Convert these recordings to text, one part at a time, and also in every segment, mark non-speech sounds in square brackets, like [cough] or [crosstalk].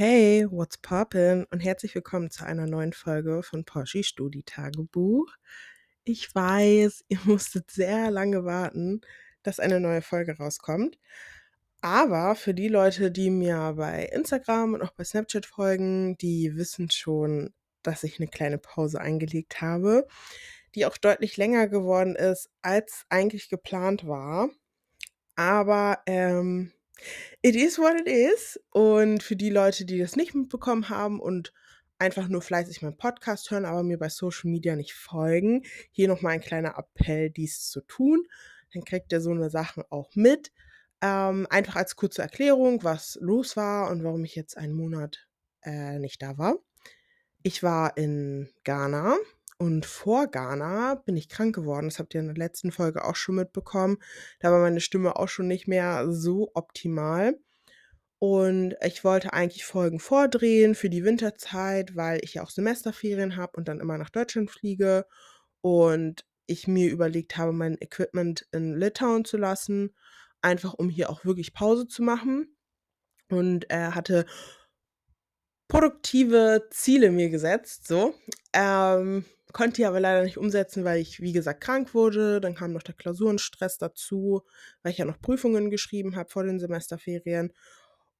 Hey, what's poppin? Und herzlich willkommen zu einer neuen Folge von Porsche Studi Tagebuch. Ich weiß, ihr [laughs] musstet sehr lange warten, dass eine neue Folge rauskommt. Aber für die Leute, die mir bei Instagram und auch bei Snapchat folgen, die wissen schon, dass ich eine kleine Pause eingelegt habe, die auch deutlich länger geworden ist, als eigentlich geplant war. Aber ähm, it is what it is. Und für die Leute, die das nicht mitbekommen haben und einfach nur fleißig meinen Podcast hören, aber mir bei Social Media nicht folgen, hier nochmal ein kleiner Appell, dies zu tun. Dann kriegt ihr so eine Sachen auch mit. Ähm, einfach als kurze Erklärung, was los war und warum ich jetzt einen Monat äh, nicht da war. Ich war in Ghana und vor Ghana bin ich krank geworden. Das habt ihr in der letzten Folge auch schon mitbekommen. Da war meine Stimme auch schon nicht mehr so optimal. Und ich wollte eigentlich Folgen vordrehen für die Winterzeit, weil ich ja auch Semesterferien habe und dann immer nach Deutschland fliege. Und ich mir überlegt habe, mein Equipment in Litauen zu lassen, einfach um hier auch wirklich Pause zu machen. Und er hatte produktive Ziele mir gesetzt, so. Ähm, konnte die aber leider nicht umsetzen, weil ich, wie gesagt, krank wurde. Dann kam noch der Klausurenstress dazu, weil ich ja noch Prüfungen geschrieben habe vor den Semesterferien.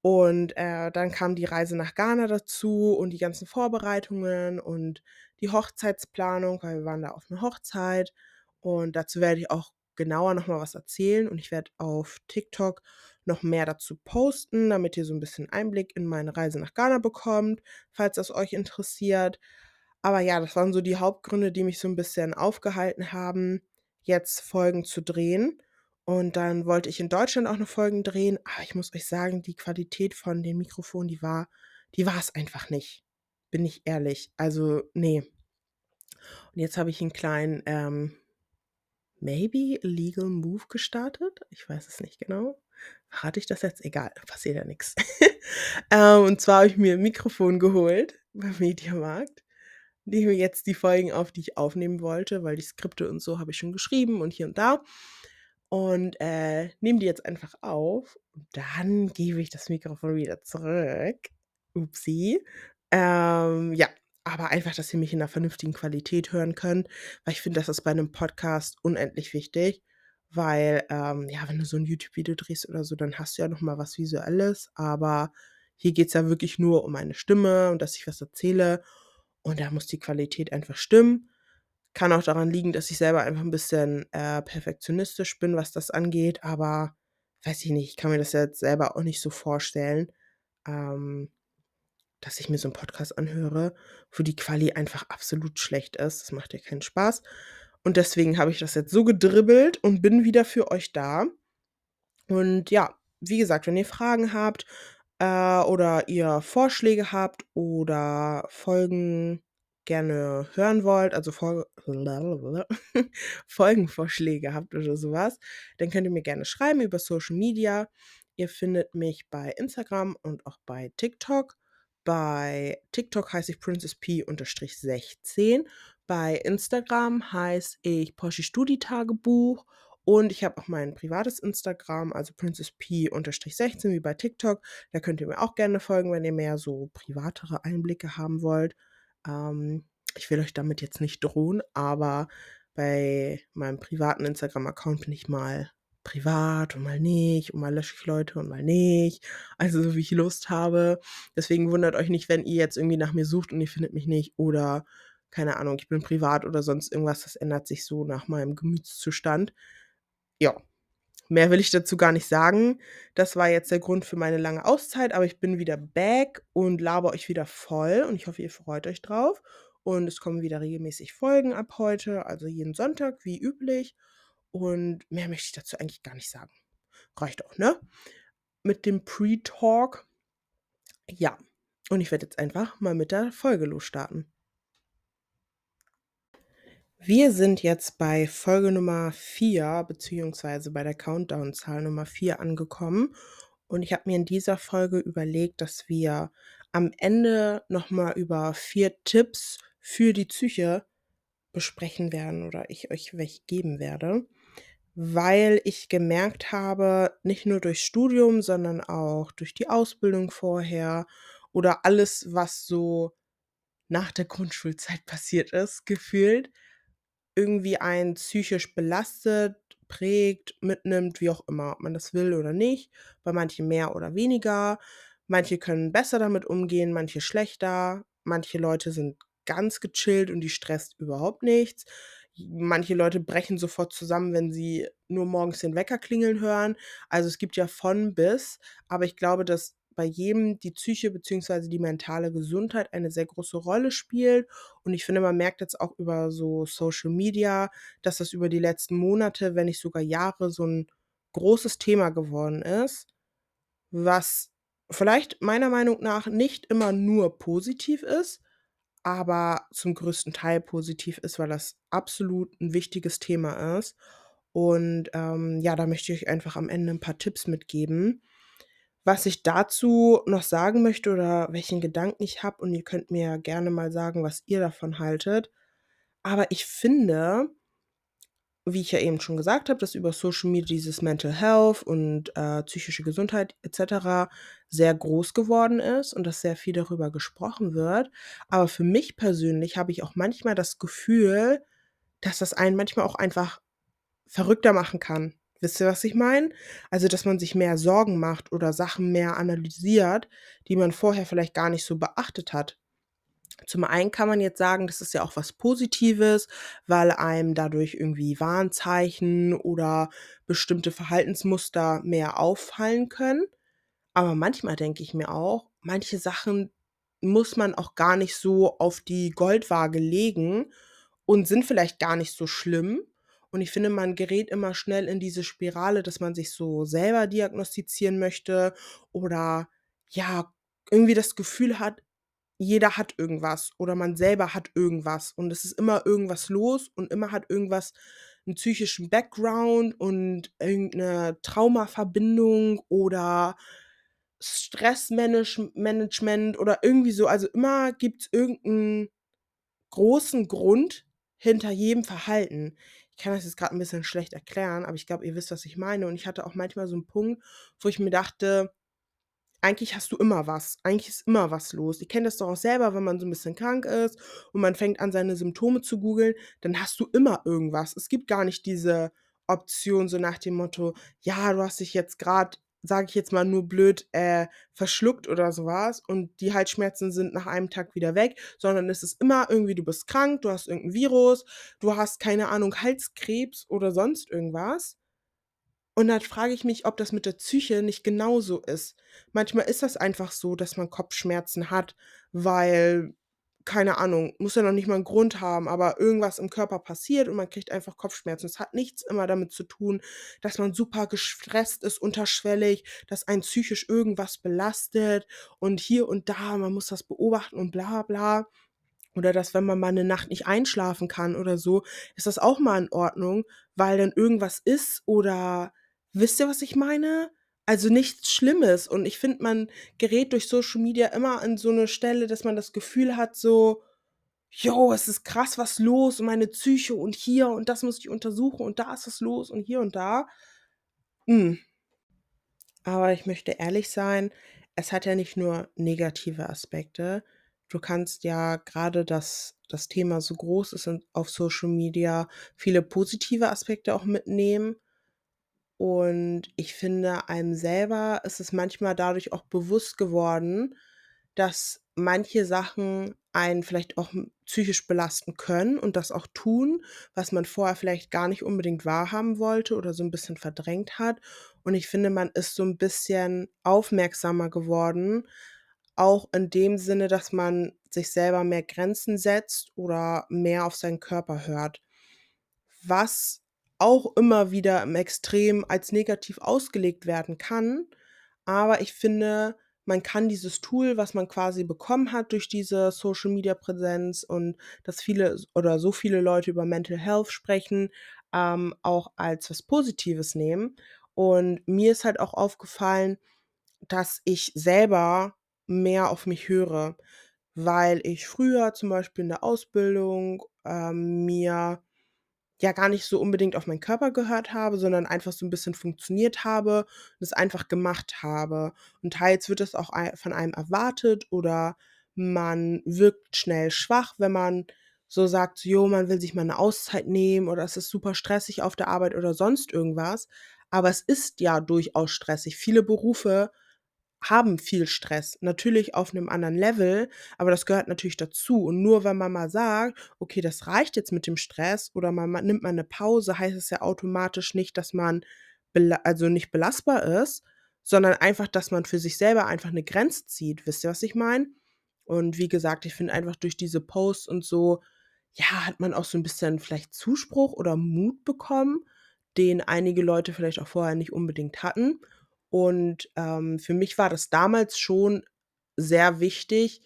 Und äh, dann kam die Reise nach Ghana dazu und die ganzen Vorbereitungen und die Hochzeitsplanung, weil wir waren da auf einer Hochzeit. Und dazu werde ich auch genauer nochmal was erzählen. Und ich werde auf TikTok noch mehr dazu posten, damit ihr so ein bisschen Einblick in meine Reise nach Ghana bekommt, falls das euch interessiert. Aber ja, das waren so die Hauptgründe, die mich so ein bisschen aufgehalten haben, jetzt Folgen zu drehen. Und dann wollte ich in Deutschland auch noch Folgen drehen, aber ich muss euch sagen, die Qualität von den Mikrofonen, die war, die war es einfach nicht. Bin ich ehrlich. Also, nee. Und jetzt habe ich einen kleinen, ähm, maybe illegal move gestartet. Ich weiß es nicht genau. Hatte ich das jetzt? Egal, passiert ja nichts. [laughs] ähm, und zwar habe ich mir ein Mikrofon geholt beim Mediamarkt nehme jetzt die Folgen auf, die ich aufnehmen wollte, weil die Skripte und so habe ich schon geschrieben und hier und da. Und äh, nehme die jetzt einfach auf. Und dann gebe ich das Mikrofon wieder zurück. Upsi. Ähm, ja, aber einfach, dass ihr mich in einer vernünftigen Qualität hören könnt, weil ich finde, das ist bei einem Podcast unendlich wichtig. Weil, ähm, ja, wenn du so ein YouTube-Video drehst oder so, dann hast du ja nochmal was Visuelles. Aber hier geht es ja wirklich nur um meine Stimme und dass ich was erzähle. Und da muss die Qualität einfach stimmen. Kann auch daran liegen, dass ich selber einfach ein bisschen äh, perfektionistisch bin, was das angeht. Aber weiß ich nicht, ich kann mir das jetzt selber auch nicht so vorstellen, ähm, dass ich mir so einen Podcast anhöre, wo die Quali einfach absolut schlecht ist. Das macht ja keinen Spaß. Und deswegen habe ich das jetzt so gedribbelt und bin wieder für euch da. Und ja, wie gesagt, wenn ihr Fragen habt äh, oder ihr Vorschläge habt oder Folgen gerne hören wollt, also Fol [laughs] Folgenvorschläge habt oder sowas, dann könnt ihr mir gerne schreiben über Social Media. Ihr findet mich bei Instagram und auch bei TikTok. Bei TikTok heiße ich Princess P-16. Bei Instagram heiße ich Porsche Studi Tagebuch und ich habe auch mein privates Instagram, also princessp-16 wie bei TikTok. Da könnt ihr mir auch gerne folgen, wenn ihr mehr so privatere Einblicke haben wollt. Ähm, ich will euch damit jetzt nicht drohen, aber bei meinem privaten Instagram-Account bin ich mal privat und mal nicht und mal lösche ich Leute und mal nicht. Also so wie ich Lust habe. Deswegen wundert euch nicht, wenn ihr jetzt irgendwie nach mir sucht und ihr findet mich nicht oder keine Ahnung, ich bin privat oder sonst irgendwas. Das ändert sich so nach meinem Gemütszustand ja, mehr will ich dazu gar nicht sagen. Das war jetzt der Grund für meine lange Auszeit, aber ich bin wieder back und laber euch wieder voll und ich hoffe, ihr freut euch drauf. Und es kommen wieder regelmäßig Folgen ab heute, also jeden Sonntag wie üblich. Und mehr möchte ich dazu eigentlich gar nicht sagen. Reicht auch, ne? Mit dem Pre-Talk. Ja. Und ich werde jetzt einfach mal mit der Folge losstarten. Wir sind jetzt bei Folge Nummer 4, beziehungsweise bei der Countdown-Zahl Nummer 4 angekommen. Und ich habe mir in dieser Folge überlegt, dass wir am Ende nochmal über vier Tipps für die Psyche besprechen werden oder ich euch welche geben werde, weil ich gemerkt habe, nicht nur durch Studium, sondern auch durch die Ausbildung vorher oder alles, was so nach der Grundschulzeit [laughs] passiert ist, gefühlt, irgendwie einen psychisch belastet, prägt, mitnimmt, wie auch immer, ob man das will oder nicht. Bei manchen mehr oder weniger. Manche können besser damit umgehen, manche schlechter. Manche Leute sind ganz gechillt und die stresst überhaupt nichts. Manche Leute brechen sofort zusammen, wenn sie nur morgens den Wecker klingeln hören. Also es gibt ja von bis, aber ich glaube, dass bei jedem die Psyche bzw. die mentale Gesundheit eine sehr große Rolle spielt. Und ich finde, man merkt jetzt auch über so Social Media, dass das über die letzten Monate, wenn nicht sogar Jahre, so ein großes Thema geworden ist, was vielleicht meiner Meinung nach nicht immer nur positiv ist, aber zum größten Teil positiv ist, weil das absolut ein wichtiges Thema ist. Und ähm, ja, da möchte ich euch einfach am Ende ein paar Tipps mitgeben. Was ich dazu noch sagen möchte oder welchen Gedanken ich habe, und ihr könnt mir gerne mal sagen, was ihr davon haltet. Aber ich finde, wie ich ja eben schon gesagt habe, dass über Social Media dieses Mental Health und äh, psychische Gesundheit etc. sehr groß geworden ist und dass sehr viel darüber gesprochen wird. Aber für mich persönlich habe ich auch manchmal das Gefühl, dass das einen manchmal auch einfach verrückter machen kann. Wisst ihr, was ich meine? Also, dass man sich mehr Sorgen macht oder Sachen mehr analysiert, die man vorher vielleicht gar nicht so beachtet hat. Zum einen kann man jetzt sagen, das ist ja auch was Positives, weil einem dadurch irgendwie Warnzeichen oder bestimmte Verhaltensmuster mehr auffallen können. Aber manchmal denke ich mir auch, manche Sachen muss man auch gar nicht so auf die Goldwaage legen und sind vielleicht gar nicht so schlimm. Und ich finde, man gerät immer schnell in diese Spirale, dass man sich so selber diagnostizieren möchte oder ja, irgendwie das Gefühl hat, jeder hat irgendwas oder man selber hat irgendwas und es ist immer irgendwas los und immer hat irgendwas einen psychischen Background und irgendeine Traumaverbindung oder Stressmanagement oder irgendwie so. Also immer gibt es irgendeinen großen Grund hinter jedem Verhalten. Ich kann das jetzt gerade ein bisschen schlecht erklären, aber ich glaube, ihr wisst, was ich meine. Und ich hatte auch manchmal so einen Punkt, wo ich mir dachte, eigentlich hast du immer was. Eigentlich ist immer was los. Ihr kennt das doch auch selber, wenn man so ein bisschen krank ist und man fängt an, seine Symptome zu googeln, dann hast du immer irgendwas. Es gibt gar nicht diese Option so nach dem Motto: „Ja, du hast dich jetzt gerade, sage ich jetzt mal nur blöd, äh, verschluckt oder sowas und die Halsschmerzen sind nach einem Tag wieder weg“, sondern es ist immer irgendwie, du bist krank, du hast irgendein Virus, du hast, keine Ahnung, Halskrebs oder sonst irgendwas. Und dann frage ich mich, ob das mit der Psyche nicht genauso ist. Manchmal ist das einfach so, dass man Kopfschmerzen hat, weil, keine Ahnung, muss ja noch nicht mal einen Grund haben, aber irgendwas im Körper passiert und man kriegt einfach Kopfschmerzen. Es hat nichts immer damit zu tun, dass man super gestresst ist, unterschwellig, dass einen psychisch irgendwas belastet und hier und da, man muss das beobachten und bla bla. Oder dass, wenn man mal eine Nacht nicht einschlafen kann oder so, ist das auch mal in Ordnung, weil dann irgendwas ist oder Wisst ihr, was ich meine? Also nichts Schlimmes. Und ich finde, man gerät durch Social Media immer an so eine Stelle, dass man das Gefühl hat, so, jo, es ist krass was los und meine Psyche und hier und das muss ich untersuchen und da ist es los und hier und da. Hm. Aber ich möchte ehrlich sein, es hat ja nicht nur negative Aspekte. Du kannst ja gerade, dass das Thema so groß ist und auf Social Media viele positive Aspekte auch mitnehmen. Und ich finde, einem selber ist es manchmal dadurch auch bewusst geworden, dass manche Sachen einen vielleicht auch psychisch belasten können und das auch tun, was man vorher vielleicht gar nicht unbedingt wahrhaben wollte oder so ein bisschen verdrängt hat. Und ich finde, man ist so ein bisschen aufmerksamer geworden, auch in dem Sinne, dass man sich selber mehr Grenzen setzt oder mehr auf seinen Körper hört. Was auch immer wieder im Extrem als negativ ausgelegt werden kann. Aber ich finde, man kann dieses Tool, was man quasi bekommen hat durch diese Social Media Präsenz und dass viele oder so viele Leute über Mental Health sprechen, ähm, auch als was Positives nehmen. Und mir ist halt auch aufgefallen, dass ich selber mehr auf mich höre, weil ich früher zum Beispiel in der Ausbildung ähm, mir ja gar nicht so unbedingt auf meinen Körper gehört habe, sondern einfach so ein bisschen funktioniert habe und es einfach gemacht habe. Und teils wird es auch von einem erwartet oder man wirkt schnell schwach, wenn man so sagt, jo, man will sich mal eine Auszeit nehmen oder es ist super stressig auf der Arbeit oder sonst irgendwas. Aber es ist ja durchaus stressig. Viele Berufe haben viel Stress. Natürlich auf einem anderen Level, aber das gehört natürlich dazu. Und nur wenn man mal sagt: „Okay, das reicht jetzt mit dem Stress“ oder man ma nimmt mal 'ne Pause, heißt es ja automatisch nicht, dass man also nicht belastbar ist, sondern einfach, dass man für sich selber einfach 'ne Grenze zieht. Wisst ihr, was ich meine? Und wie gesagt, ich finde einfach durch diese Posts und so, ja, hat man auch so 'n bisschen vielleicht Zuspruch oder Mut bekommen, den einige Leute vielleicht auch vorher nicht unbedingt hatten. Und, ähm, für mich war das damals schon sehr wichtig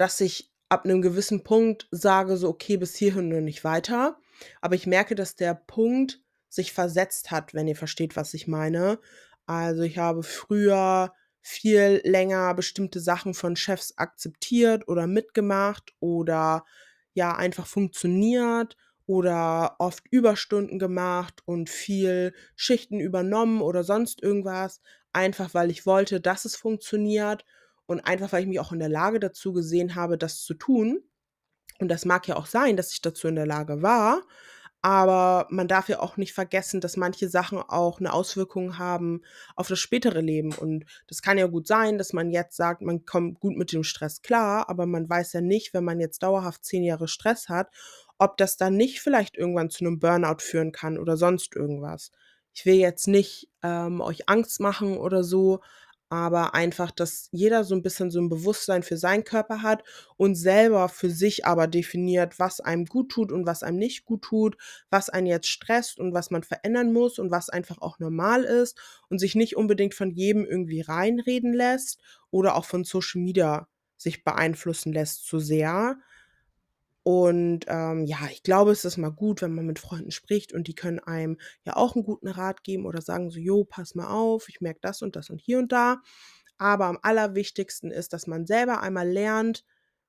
dass ich ab 'nem gewissen Punkt sage so: „Okay, bis hierhin und nicht weiter.“ Aber ich merke, dass der Punkt sich versetzt hat, wenn ihr versteht, was ich meine. Also, ich habe früher viel länger bestimmte Sachen von Chefs akzeptiert oder mitgemacht oder, ja, einfach funktioniert oder oft Überstunden gemacht und viel Schichten übernommen oder sonst irgendwas, einfach weil ich wollte, dass es funktioniert und einfach, weil ich mich auch in der Lage dazu gesehen habe, das zu tun. Und das mag ja auch sein, dass ich dazu in der Lage war, aber man darf ja auch nicht vergessen, dass manche Sachen auch 'ne Auswirkung haben auf das spätere Leben. Und das kann ja gut sein, dass man jetzt sagt, man kommt gut mit dem Stress klar, aber man weiß ja nicht, wenn man jetzt dauerhaft 10 Jahre Stress hat, ob das dann nicht vielleicht irgendwann zu 'nem Burnout führen kann oder sonst irgendwas. Ich will jetzt nicht, ähm, euch Angst machen oder so, aber einfach, dass jeder so 'n bisschen so 'n Bewusstsein für seinen Körper hat und selber für sich aber definiert, was einem guttut und was einem nicht guttut, was einen jetzt stresst und was man verändern muss und was einfach auch normal ist und sich nicht unbedingt von jedem irgendwie reinreden lässt oder auch von Social Media sich beeinflussen lässt zu sehr. Und, ähm, ja, ich glaube, es ist mal gut, wenn man mit Freunden spricht und die können einem ja auch 'n guten Rat geben oder sagen so: „Jo, pass mal auf, ich merke das und das und hier und da.“ Aber am allerwichtigsten ist, dass man selber einmal lernt,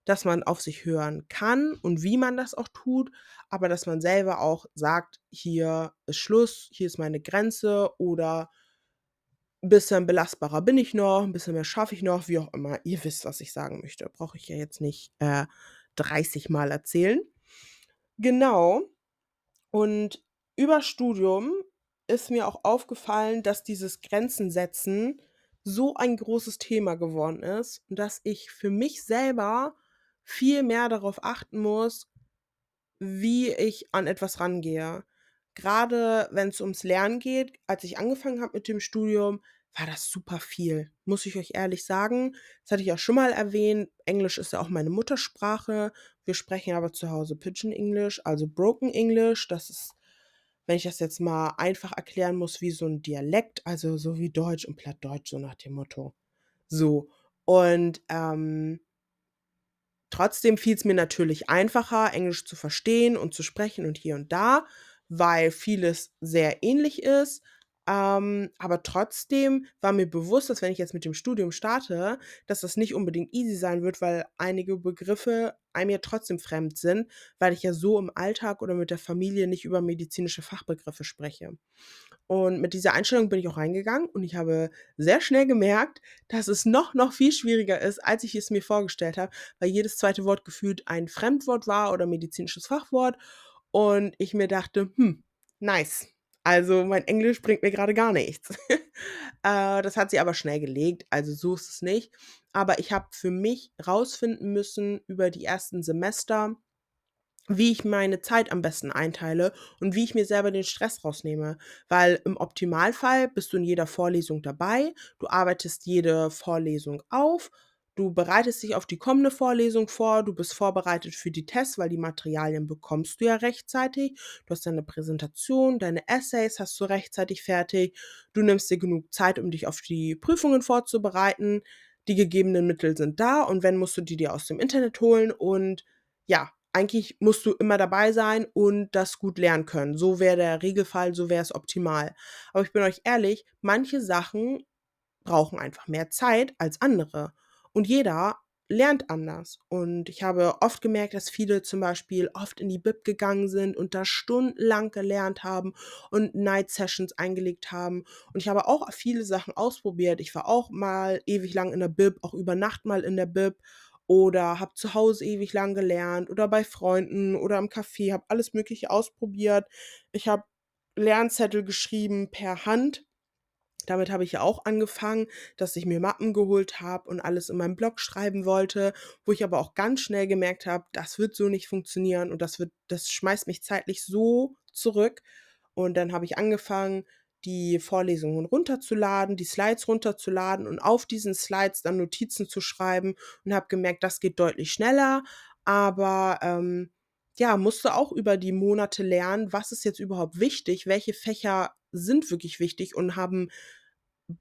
dass man auf sich hören kann und wie man das auch tut, aber dass man selber auch sagt: „Hier ist Schluss, hier ist meine Grenze“ oder „'n bisschen belastbarer bin ich noch, 'n bisschen mehr schaffe ich noch“, wie auch immer. Ihr wisst, was ich sagen möchte. Brauche ich ja jetzt nicht, äh, 30 Mal erzählen. Genau. Und über Studium ist mir auch aufgefallen, dass dieses Grenzen setzen so ein großes Thema geworden ist und dass ich für mich selber viel mehr darauf achten muss, wie ich an etwas rangehe. Grade wenn's ums Lernen geht, als ich angefangen habe mit dem Studium, war das super viel, muss ich euch ehrlich sagen. Das hatte ich auch schon mal erwähnt. Englisch ist ja auch meine Muttersprache. Wir sprechen aber zu Hause Pidgin English, also Broken English. Das ist, wenn ich das jetzt mal einfach erklären muss, wie so 'n Dialekt, also so wie Deutsch und Plattdeutsch, so nach dem Motto. So, und, ähm trotzdem fiel's mir natürlich einfacher, Englisch zu verstehen und zu sprechen und hier und da, weil vieles sehr ähnlich ist. Ähm, aber trotzdem war mir bewusst, dass wenn ich jetzt mit dem Studium starte, dass das nicht unbedingt easy sein wird, weil einige Begriffe einem ja trotzdem fremd sind, weil ich ja so im Alltag oder mit der Familie nicht über medizinische Fachbegriffe spreche. Und mit dieser Einstellung bin ich auch reingegangen und ich habe sehr schnell gemerkt, dass es noch, noch viel schwieriger ist, als ich es mir vorgestellt habe, weil jedes 2. Wort gefühlt ein Fremdwort war oder medizinisches Fachwort und ich mir dachte: „Hm, nice. Also, mein Englisch bringt mir grade gar nichts.“ [laughs] Äh, das hat sich aber schnell gelegt, also so ist es nicht. Aber ich habe für mich rausfinden müssen über die ersten Semester, wie ich meine Zeit am besten einteile und wie ich mir selber den Stress rausnehme. Weil im Optimalfall bist du in jeder Vorlesung dabei, du arbeitest jede Vorlesung auf, du bereitest dich auf die kommende Vorlesung vor, du bist vorbereitet für die Tests, weil die Materialien bekommst du ja rechtzeitig. Du hast deine Präsentation, deine Essays hast du rechtzeitig fertig. Du nimmst dir genug Zeit, um dich auf die Prüfungen vorzubereiten. Die gegebenen Mittel sind da und wenn, musst du die dir aus dem Internet holen und ja, eigentlich musst du immer dabei sein und das gut lernen können. So wäre der Regelfall, so wäre es optimal. Aber ich bin euch ehrlich, manche Sachen brauchen einfach mehr Zeit als andere. Und jeder lernt anders. Und ich habe oft gemerkt, dass viele zum Beispiel oft in die Bib gegangen sind und da stundenlang gelernt haben und Night Sessions eingelegt haben. Und ich habe auch viele Sachen ausprobiert. Ich war auch mal ewig lang in der Bib, auch über Nacht mal in der Bib oder habe zu Hause ewig lang gelernt oder bei Freunden oder im Café, habe alles Mögliche ausprobiert. Ich habe Lernzettel geschrieben per Hand damit habe ich ja auch angefangen, dass ich mir Mappen geholt habe und alles in meinem Blog schreiben wollte, wo ich aber auch ganz schnell gemerkt habe, das wird so nicht funktionieren und das wird, das schmeißt mich zeitlich so zurück. Und dann habe ich angefangen, die Vorlesungen runterzuladen, die Slides runterzuladen und auf diesen Slides dann Notizen zu schreiben und habe gemerkt, das geht deutlich schneller, aber ähm, ja, musste auch über die Monate lernen, was ist jetzt überhaupt wichtig, welche Fächer sind wirklich wichtig und haben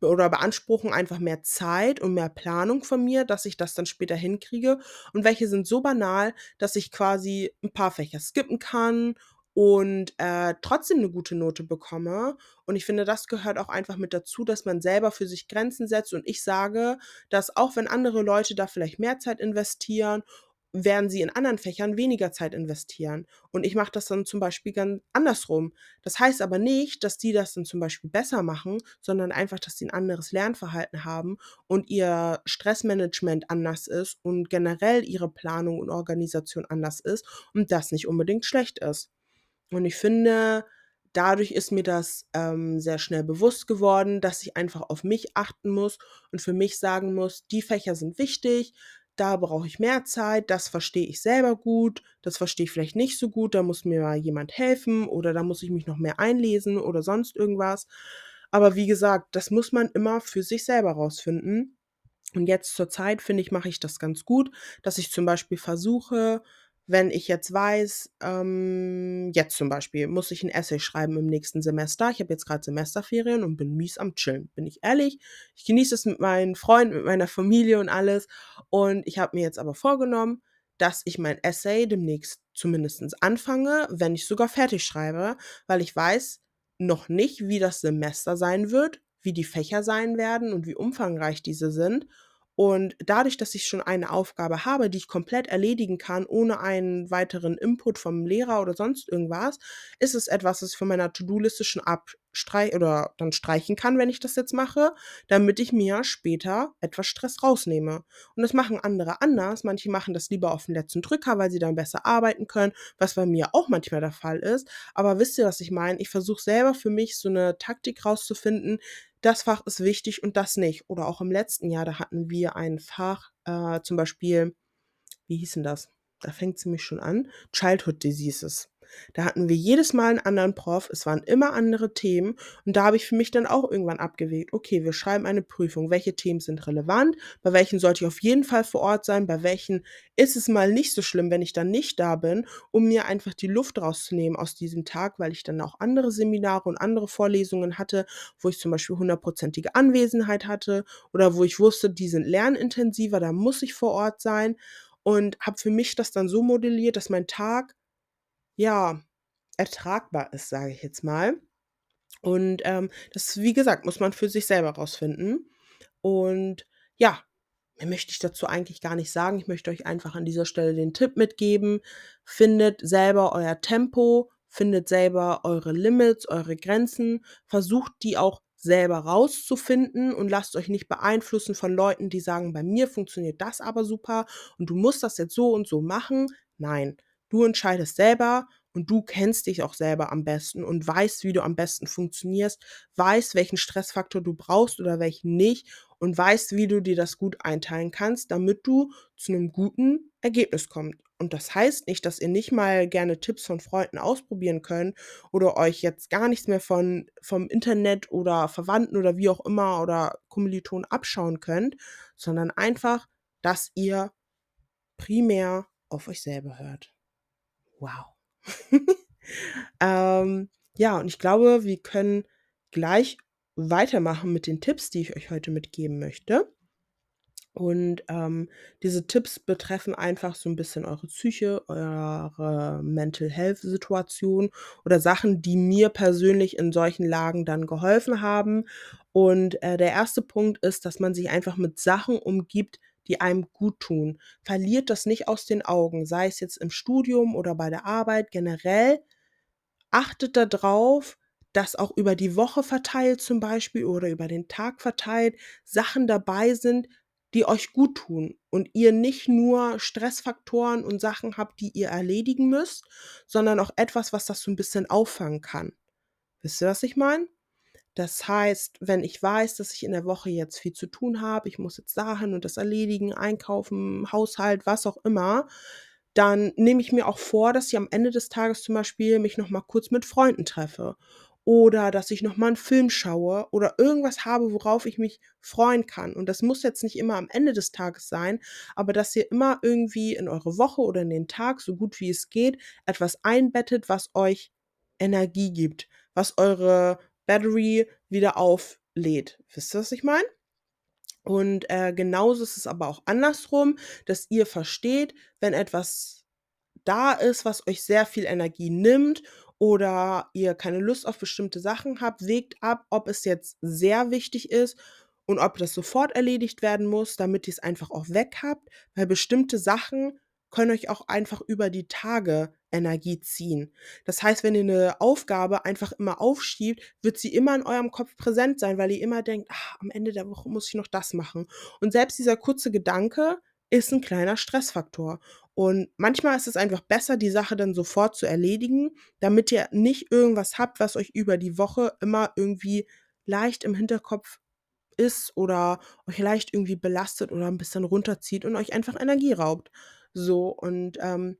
oder beanspruchen einfach mehr Zeit und mehr Planung von mir, dass ich das dann später hinkriege und welche sind so banal, dass ich quasi ein paar Fächer skippen kann und äh, trotzdem eine gute Note bekomme. Und ich finde, das gehört auch einfach mit dazu, dass man selber für sich Grenzen setzt. Und ich sage, dass auch wenn andere Leute da vielleicht mehr Zeit investieren werden sie in anderen Fächern weniger Zeit investieren. Und ich mache das dann zum Beispiel ganz andersrum. Das heißt aber nicht, dass die das dann zum Beispiel besser machen, sondern einfach, dass sie ein anderes Lernverhalten haben und ihr Stressmanagement anders ist und generell ihre Planung und Organisation anders ist und das nicht unbedingt schlecht ist. Und ich finde, dadurch ist mir das ähm, sehr schnell bewusst geworden, dass ich einfach auf mich achten muss und für mich sagen muss, die Fächer sind wichtig, da brauche ich mehr Zeit, das verstehe ich selber gut, das verstehe ich vielleicht nicht so gut, da muss mir mal jemand helfen oder da muss ich mich noch mehr einlesen oder sonst irgendwas. Aber wie gesagt, das muss man immer für sich selber rausfinden. Und jetzt zur Zeit, finde ich, mache ich das ganz gut, dass ich zum Beispiel versuche, wenn ich jetzt weiß, ähm, jetzt zum Beispiel muss ich ein Essay schreiben im nächsten Semester. Ich habe jetzt gerade Semesterferien und bin mies am Chillen. Bin ich ehrlich? Ich genieße es mit meinen Freunden, mit meiner Familie und alles. Und ich habe mir jetzt aber vorgenommen, dass ich mein Essay demnächst zumindest anfange, wenn ich sogar fertig schreibe, weil ich weiß noch nicht, wie das Semester sein wird, wie die Fächer sein werden und wie umfangreich diese sind. Und dadurch, dass ich schon eine Aufgabe habe, die ich komplett erledigen kann, ohne einen weiteren Input vom Lehrer oder sonst irgendwas, ist es etwas, was von meiner To-Do-Liste schon abstreichen oder dann streichen kann, wenn ich das jetzt mache, damit ich mir später etwas Stress rausnehme. Und das machen andere anders. Manche machen das lieber auf den letzten Drücker, weil sie dann besser arbeiten können, was bei mir auch manchmal der Fall ist. Aber wisst ihr, was ich meine? Ich versuche selber für mich so eine Taktik rauszufinden, das Fach ist wichtig und das nicht. Oder auch im letzten Jahr, da hatten wir ein Fach, äh, zum Beispiel, wie hieß denn das? Da fängt es nämlich schon an. Childhood Diseases. Da hatten wir jedes Mal einen anderen Prof, es waren immer andere Themen und da habe ich für mich dann auch irgendwann abgewägt, okay, wir schreiben eine Prüfung, welche Themen sind relevant, bei welchen sollte ich auf jeden Fall vor Ort sein, bei welchen ist es mal nicht so schlimm, wenn ich dann nicht da bin, um mir einfach die Luft rauszunehmen aus diesem Tag, weil ich dann auch andere Seminare und andere Vorlesungen hatte, wo ich zum Beispiel hundertprozentige Anwesenheit hatte oder wo ich wusste, die sind lernintensiver, da muss ich vor Ort sein und habe für mich das dann so modelliert, dass mein Tag ja, ertragbar ist, sage ich jetzt mal. Und ähm, das, wie gesagt, muss man für sich selber rausfinden. Und ja, mehr möchte ich dazu eigentlich gar nicht sagen. Ich möchte euch einfach an dieser Stelle den Tipp mitgeben. Findet selber euer Tempo, findet selber eure Limits, eure Grenzen, versucht die auch selber rauszufinden und lasst euch nicht beeinflussen von Leuten, die sagen, bei mir funktioniert das aber super und du musst das jetzt so und so machen. Nein, Du entscheidest selber und du kennst dich auch selber am besten und weißt, wie du am besten funktionierst, weißt, welchen Stressfaktor du brauchst oder welchen nicht und weißt, wie du dir das gut einteilen kannst, damit du zu einem guten Ergebnis kommst. Und das heißt nicht, dass ihr nicht mal gerne Tipps von Freunden ausprobieren könnt oder euch jetzt gar nichts mehr von, vom Internet oder Verwandten oder wie auch immer oder Kommilitonen abschauen könnt, sondern einfach, dass ihr primär auf euch selber hört. Wow. [laughs] ähm, ja, und ich glaube, wir können gleich weitermachen mit den Tipps, die ich euch heute mitgeben möchte. Und ähm, diese Tipps betreffen einfach so ein bisschen eure Psyche, eure Mental Health Situation oder Sachen, die mir persönlich in solchen Lagen dann geholfen haben. Und äh, der erste Punkt ist, dass man sich einfach mit Sachen umgibt, die einem gut tun. Verliert das nicht aus den Augen, sei es jetzt im Studium oder bei der Arbeit generell. Achtet darauf, dass auch über die Woche verteilt zum Beispiel oder über den Tag verteilt Sachen dabei sind, die euch gut tun und ihr nicht nur Stressfaktoren und Sachen habt, die ihr erledigen müsst, sondern auch etwas, was das so ein bisschen auffangen kann. Wisst ihr, was ich meine? Das heißt, wenn ich weiß, dass ich in der Woche jetzt viel zu tun habe, ich muss jetzt dahin und das erledigen, einkaufen, Haushalt, was auch immer, dann nehme ich mir auch vor, dass ich am Ende des Tages zum Beispiel mich noch mal kurz mit Freunden treffe oder dass ich noch mal einen Film schaue oder irgendwas habe, worauf ich mich freuen kann. Und das muss jetzt nicht immer am Ende des Tages sein, aber dass ihr immer irgendwie in eure Woche oder in den Tag, so gut wie es geht, etwas einbettet, was euch Energie gibt, was eure Battery wieder auflädt. Wisst ihr, was ich meine? Und äh, genauso ist es aber auch andersrum, dass ihr versteht, wenn etwas da ist, was euch sehr viel Energie nimmt oder ihr keine Lust auf bestimmte Sachen habt, wägt ab, ob es jetzt sehr wichtig ist und ob das sofort erledigt werden muss, damit ihr es einfach auch weg habt, weil bestimmte Sachen können euch auch einfach über die Tage Energie ziehen. Das heißt, wenn ihr eine Aufgabe einfach immer aufschiebt, wird sie immer in eurem Kopf präsent sein, weil ihr immer denkt, ach, am Ende der Woche muss ich noch das machen. Und selbst dieser kurze Gedanke ist ein kleiner Stressfaktor. Und manchmal ist es einfach besser, die Sache dann sofort zu erledigen, damit ihr nicht irgendwas habt, was euch über die Woche immer irgendwie leicht im Hinterkopf ist oder euch leicht irgendwie belastet oder ein bisschen runterzieht und euch einfach Energie raubt. So, und ähm,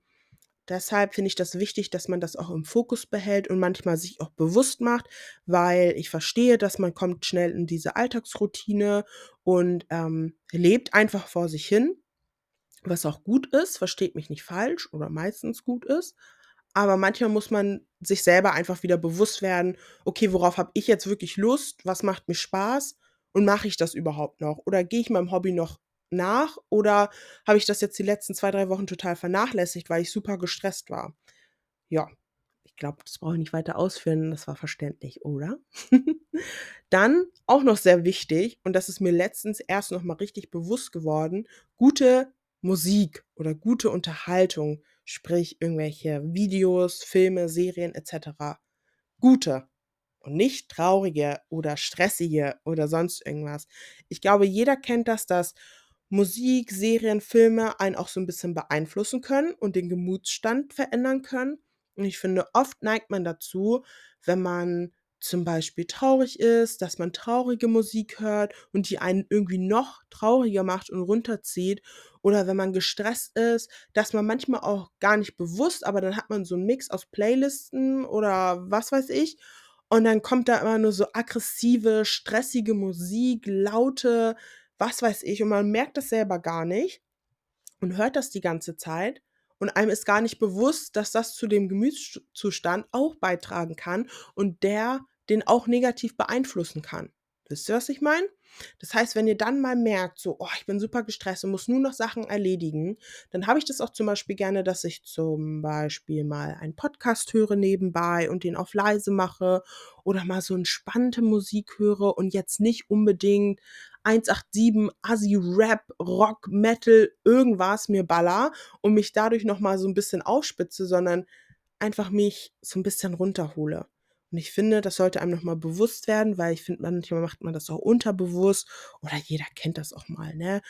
deshalb finde ich das wichtig, dass man das auch im Fokus behält und manchmal sich auch bewusst macht, weil ich verstehe, dass man kommt schnell in diese Alltagsroutine und ähm, lebt einfach vor sich hin, was auch gut ist, versteht mich nicht falsch oder meistens gut ist. Aber manchmal muss man sich selber einfach wieder bewusst werden, okay, worauf habe ich jetzt wirklich Lust, was macht mir Spaß und mache ich das überhaupt noch? Oder gehe ich meinem Hobby noch nach oder habe ich das jetzt die letzten zwei, drei Wochen total vernachlässigt, weil ich super gestresst war? Ja, ich glaube, das brauche ich nicht weiter ausführen, das war verständlich, oder? [laughs] Dann auch noch sehr wichtig, und das ist mir letztens erst noch mal richtig bewusst geworden, gute Musik oder gute Unterhaltung, sprich irgendwelche Videos, Filme, Serien etc. Gute und nicht traurige oder stressige oder sonst irgendwas. Ich glaube, jeder kennt das, dass Musik, Serien, Filme einen auch so ein bisschen beeinflussen können und den Gemütsstand verändern können. Und ich finde, oft neigt man dazu, wenn man zum Beispiel traurig ist, dass man traurige Musik hört und die einen irgendwie noch trauriger macht und runterzieht. Oder wenn man gestresst ist, dass man manchmal auch gar nicht bewusst, aber dann hat man so einen Mix aus Playlisten oder was weiß ich. Und dann kommt da immer nur so aggressive, stressige Musik, laute, was weiß ich, und man merkt das selber gar nicht und hört das die ganze Zeit und einem ist gar nicht bewusst, dass das zu dem Gemütszustand auch beitragen kann und der den auch negativ beeinflussen kann. Wisst ihr, was ich meine? Das heißt, wenn ihr dann mal merkt, so, oh, ich bin super gestresst und muss nur noch Sachen erledigen, dann habe ich das auch zum Beispiel gerne, dass ich zum Beispiel mal einen Podcast höre nebenbei und den auf leise mache oder mal so entspannte Musik höre und jetzt nicht unbedingt 187 Assi Rap, Rock, Metal, irgendwas mir baller und mich dadurch nochmal so ein bisschen aufspitze, sondern einfach mich so ein bisschen runterhole. Und ich finde, das sollte einem nochmal bewusst werden, weil ich finde, manchmal macht man das auch unterbewusst oder jeder kennt das auch mal, ne?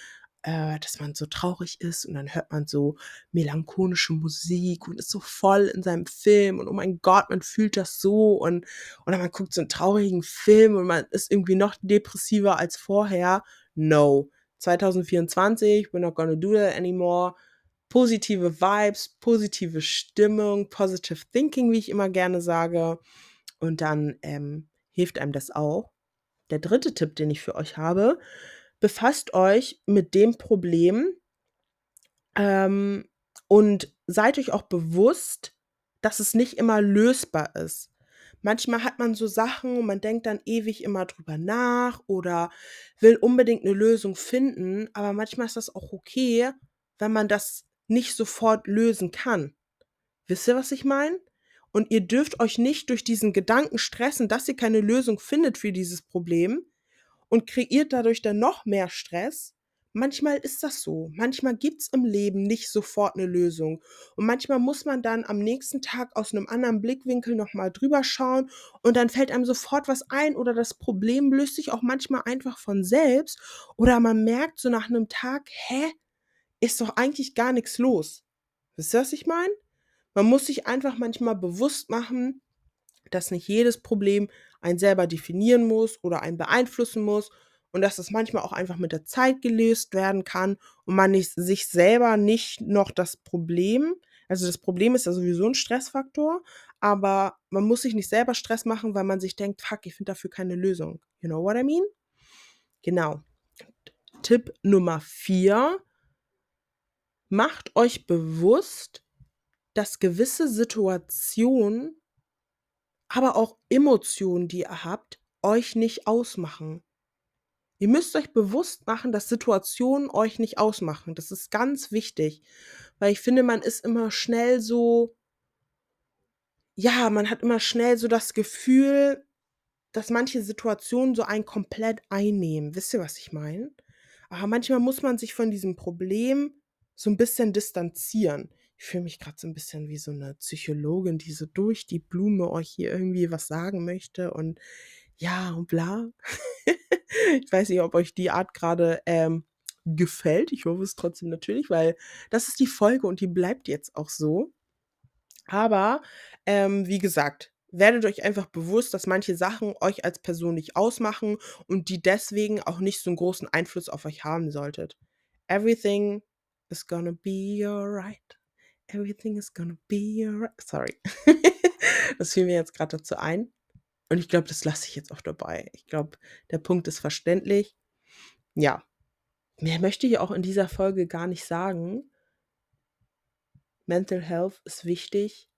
Äh, dass man so traurig ist und dann hört man so melancholische Musik und ist so voll in seinem Film und oh mein Gott, man fühlt das so und oder man guckt so einen traurigen Film und man ist irgendwie noch depressiver als vorher. No. 2024, we're not gonna do that anymore. Positive Vibes, positive Stimmung, positive Thinking, wie ich immer gerne sage. Und dann ähm, hilft einem das auch. Der dritte Tipp, den ich für euch habe, befasst euch mit dem Problem ähm, und seid euch auch bewusst, dass es nicht immer lösbar ist. Manchmal hat man so Sachen und man denkt dann ewig immer drüber nach oder will unbedingt eine Lösung finden, aber manchmal ist das auch okay, wenn man das nicht sofort lösen kann. Wisst ihr, was ich meine? Und ihr dürft euch nicht durch diesen Gedanken stressen, dass ihr keine Lösung findet für dieses Problem und kreiert dadurch dann noch mehr Stress, Manchmal ist das so. Manchmal gibt's im Leben nicht sofort eine Lösung. Und manchmal muss man dann am nächsten Tag aus einem anderen Blickwinkel noch mal drüber schauen und dann fällt einem sofort was ein oder das Problem löst sich auch manchmal einfach von selbst oder man merkt so nach einem Tag: „Hä, ist doch eigentlich gar nichts los.“ Wisst ihr, was ich meine? Man muss sich einfach manchmal bewusst machen, dass nicht jedes Problem einen selber definieren muss oder einen beeinflussen muss und dass das manchmal auch einfach mit der Zeit gelöst werden kann und man nicht, sich selber nicht noch das Problem, also das Problem ist ja sowieso ein Stressfaktor, aber man muss sich nicht selber Stress machen, weil man sich denkt, fuck, ich finde dafür keine Lösung. You know what I mean? Genau. Tipp Nummer vier. Macht euch bewusst, dass gewisse Situationen, aber auch Emotionen, die ihr habt, euch nicht ausmachen. Ihr müsst euch bewusst machen, dass Situationen euch nicht ausmachen. Das ist ganz wichtig, weil ich finde, man ist immer schnell so, ja, man hat immer schnell so das Gefühl, dass manche Situationen so einen komplett einnehmen. Wisst ihr, was ich meine? Aber manchmal muss man sich von diesem Problem so ein bisschen distanzieren. Ich fühle mich gerade so ein bisschen wie so eine Psychologin, die so durch die Blume euch hier irgendwie was sagen möchte und ja und bla. [laughs] ich weiß nicht, ob euch die Art gerade ähm, gefällt. Ich hoffe es trotzdem natürlich, weil das ist die Folge und die bleibt jetzt auch so. Aber ähm, wie gesagt, werdet euch einfach bewusst, dass manche Sachen euch als Person nicht ausmachen und die deswegen auch nicht so einen großen Einfluss auf euch haben solltet. Everything is gonna be alright. Everything is gonna be alright. Sorry. [laughs] das fiel mir jetzt gerade dazu ein. Und ich glaube, das lasse ich jetzt auch dabei. Ich glaube, der Punkt ist verständlich. Ja. Mehr möchte ich auch in dieser Folge gar nicht sagen. Mental Health ist wichtig,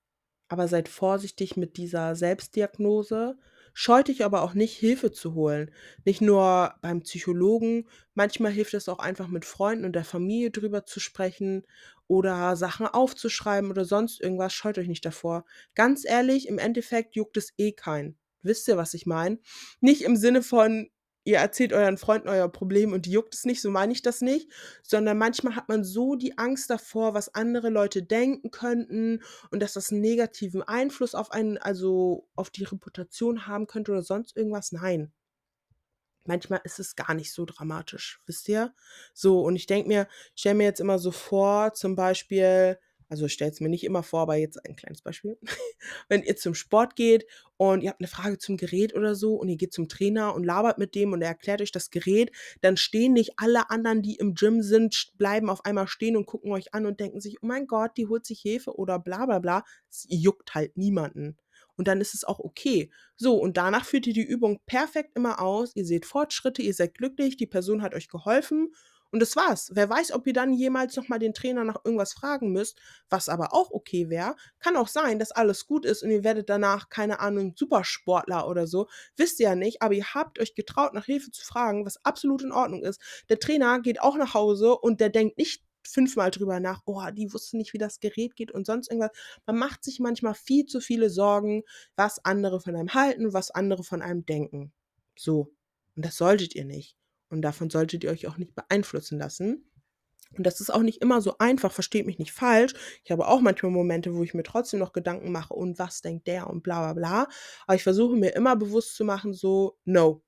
aber seid vorsichtig mit dieser Selbstdiagnose. Scheut dich aber auch nicht, Hilfe zu holen. Nicht nur beim Psychologen, manchmal hilft es auch einfach mit Freunden und der Familie drüber zu sprechen oder Sachen aufzuschreiben oder sonst irgendwas. Scheut euch nicht davor. Ganz ehrlich, im Endeffekt juckt es eh keinen. Wisst ihr, was ich meine? Nicht im Sinne von, ihr erzählt euren Freunden euer Problem und die juckt es nicht, so meine ich das nicht, sondern manchmal hat man so die Angst davor, was andere Leute denken könnten und dass das einen negativen Einfluss auf einen, also auf die Reputation haben könnte oder sonst irgendwas. Nein. Manchmal ist es gar nicht so dramatisch, wisst ihr? So, und ich denke mir, ich stelle mir jetzt immer so vor, zum Beispiel, also ich stelle es mir nicht immer vor, aber jetzt ein kleines Beispiel. [laughs] Wenn ihr zum Sport geht und ihr habt eine Frage zum Gerät oder so und ihr geht zum Trainer und labert mit dem und er erklärt euch das Gerät, dann stehen nicht alle anderen, die im Gym sind, bleiben auf einmal stehen und gucken euch an und denken sich, oh mein Gott, die holt sich Hilfe oder bla bla bla. Es juckt halt niemanden. Und dann ist es auch okay. So, und danach führt ihr die Übung perfekt immer aus. Ihr seht Fortschritte, ihr seid glücklich, die Person hat euch geholfen und das war's. Wer weiß, ob ihr dann jemals nochmal den Trainer nach irgendwas fragen müsst, was aber auch okay wäre. Kann auch sein, dass alles gut ist und ihr werdet danach, keine Ahnung, Supersportler oder so. Wisst ihr ja nicht, aber ihr habt euch getraut, nach Hilfe zu fragen, was absolut in Ordnung ist. Der Trainer geht auch nach Hause und der denkt nicht fünfmal drüber nach, oh, die wusste nicht, wie das Gerät geht und sonst irgendwas. Man macht sich manchmal viel zu viele Sorgen, was andere von einem halten, was andere von einem denken. So. Und das solltet ihr nicht. Und davon solltet ihr euch auch nicht beeinflussen lassen. Und das ist auch nicht immer so einfach, versteht mich nicht falsch. Ich habe auch manchmal Momente, wo ich mir trotzdem noch Gedanken mache, und was denkt der und bla bla bla. Aber ich versuche mir immer bewusst zu machen, so, no.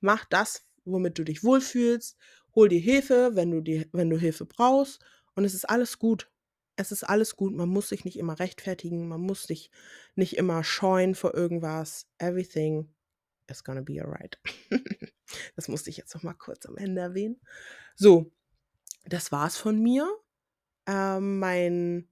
Mach das, womit du dich wohlfühlst. Hol dir Hilfe, wenn du, die, wenn du Hilfe brauchst. Und es ist alles gut. Es ist alles gut. Man muss sich nicht immer rechtfertigen. Man muss sich nicht immer scheuen vor irgendwas. Everything is gonna be alright. [laughs] Das musste ich jetzt noch mal kurz am Ende erwähnen. So, das war's von mir. Ähm, mein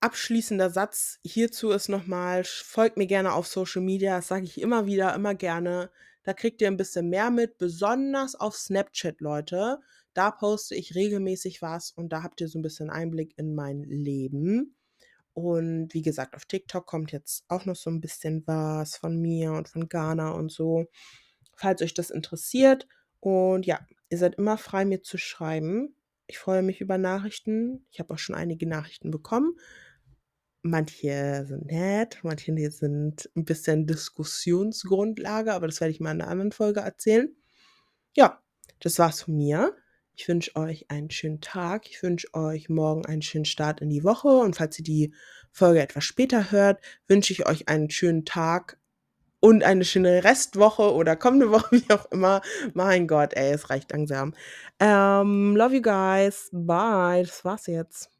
abschließender Satz hierzu ist nochmal, folgt mir gerne auf Social Media, das sage ich immer wieder, immer gerne. Da kriegt ihr ein bisschen mehr mit, besonders auf Snapchat, Leute. Da poste ich regelmäßig was und da habt ihr so ein bisschen Einblick in mein Leben. Und wie gesagt, auf TikTok kommt jetzt auch noch so ein bisschen was von mir und von Ghana und so falls euch das interessiert. Und ja, ihr seid immer frei, mir zu schreiben. Ich freue mich über Nachrichten. Ich habe auch schon einige Nachrichten bekommen. Manche sind nett, manche sind ein bisschen Diskussionsgrundlage, aber das werde ich mal in einer anderen Folge erzählen. Ja, das war's von mir. Ich wünsche euch einen schönen Tag. Ich wünsche euch morgen einen schönen Start in die Woche. Und falls ihr die Folge etwas später hört, wünsche ich euch einen schönen Tag und eine schöne Restwoche oder kommende [laughs] Woche, wie auch immer. Mein Gott, ey, es reicht langsam. Ähm, love you guys. Bye. Das war's jetzt.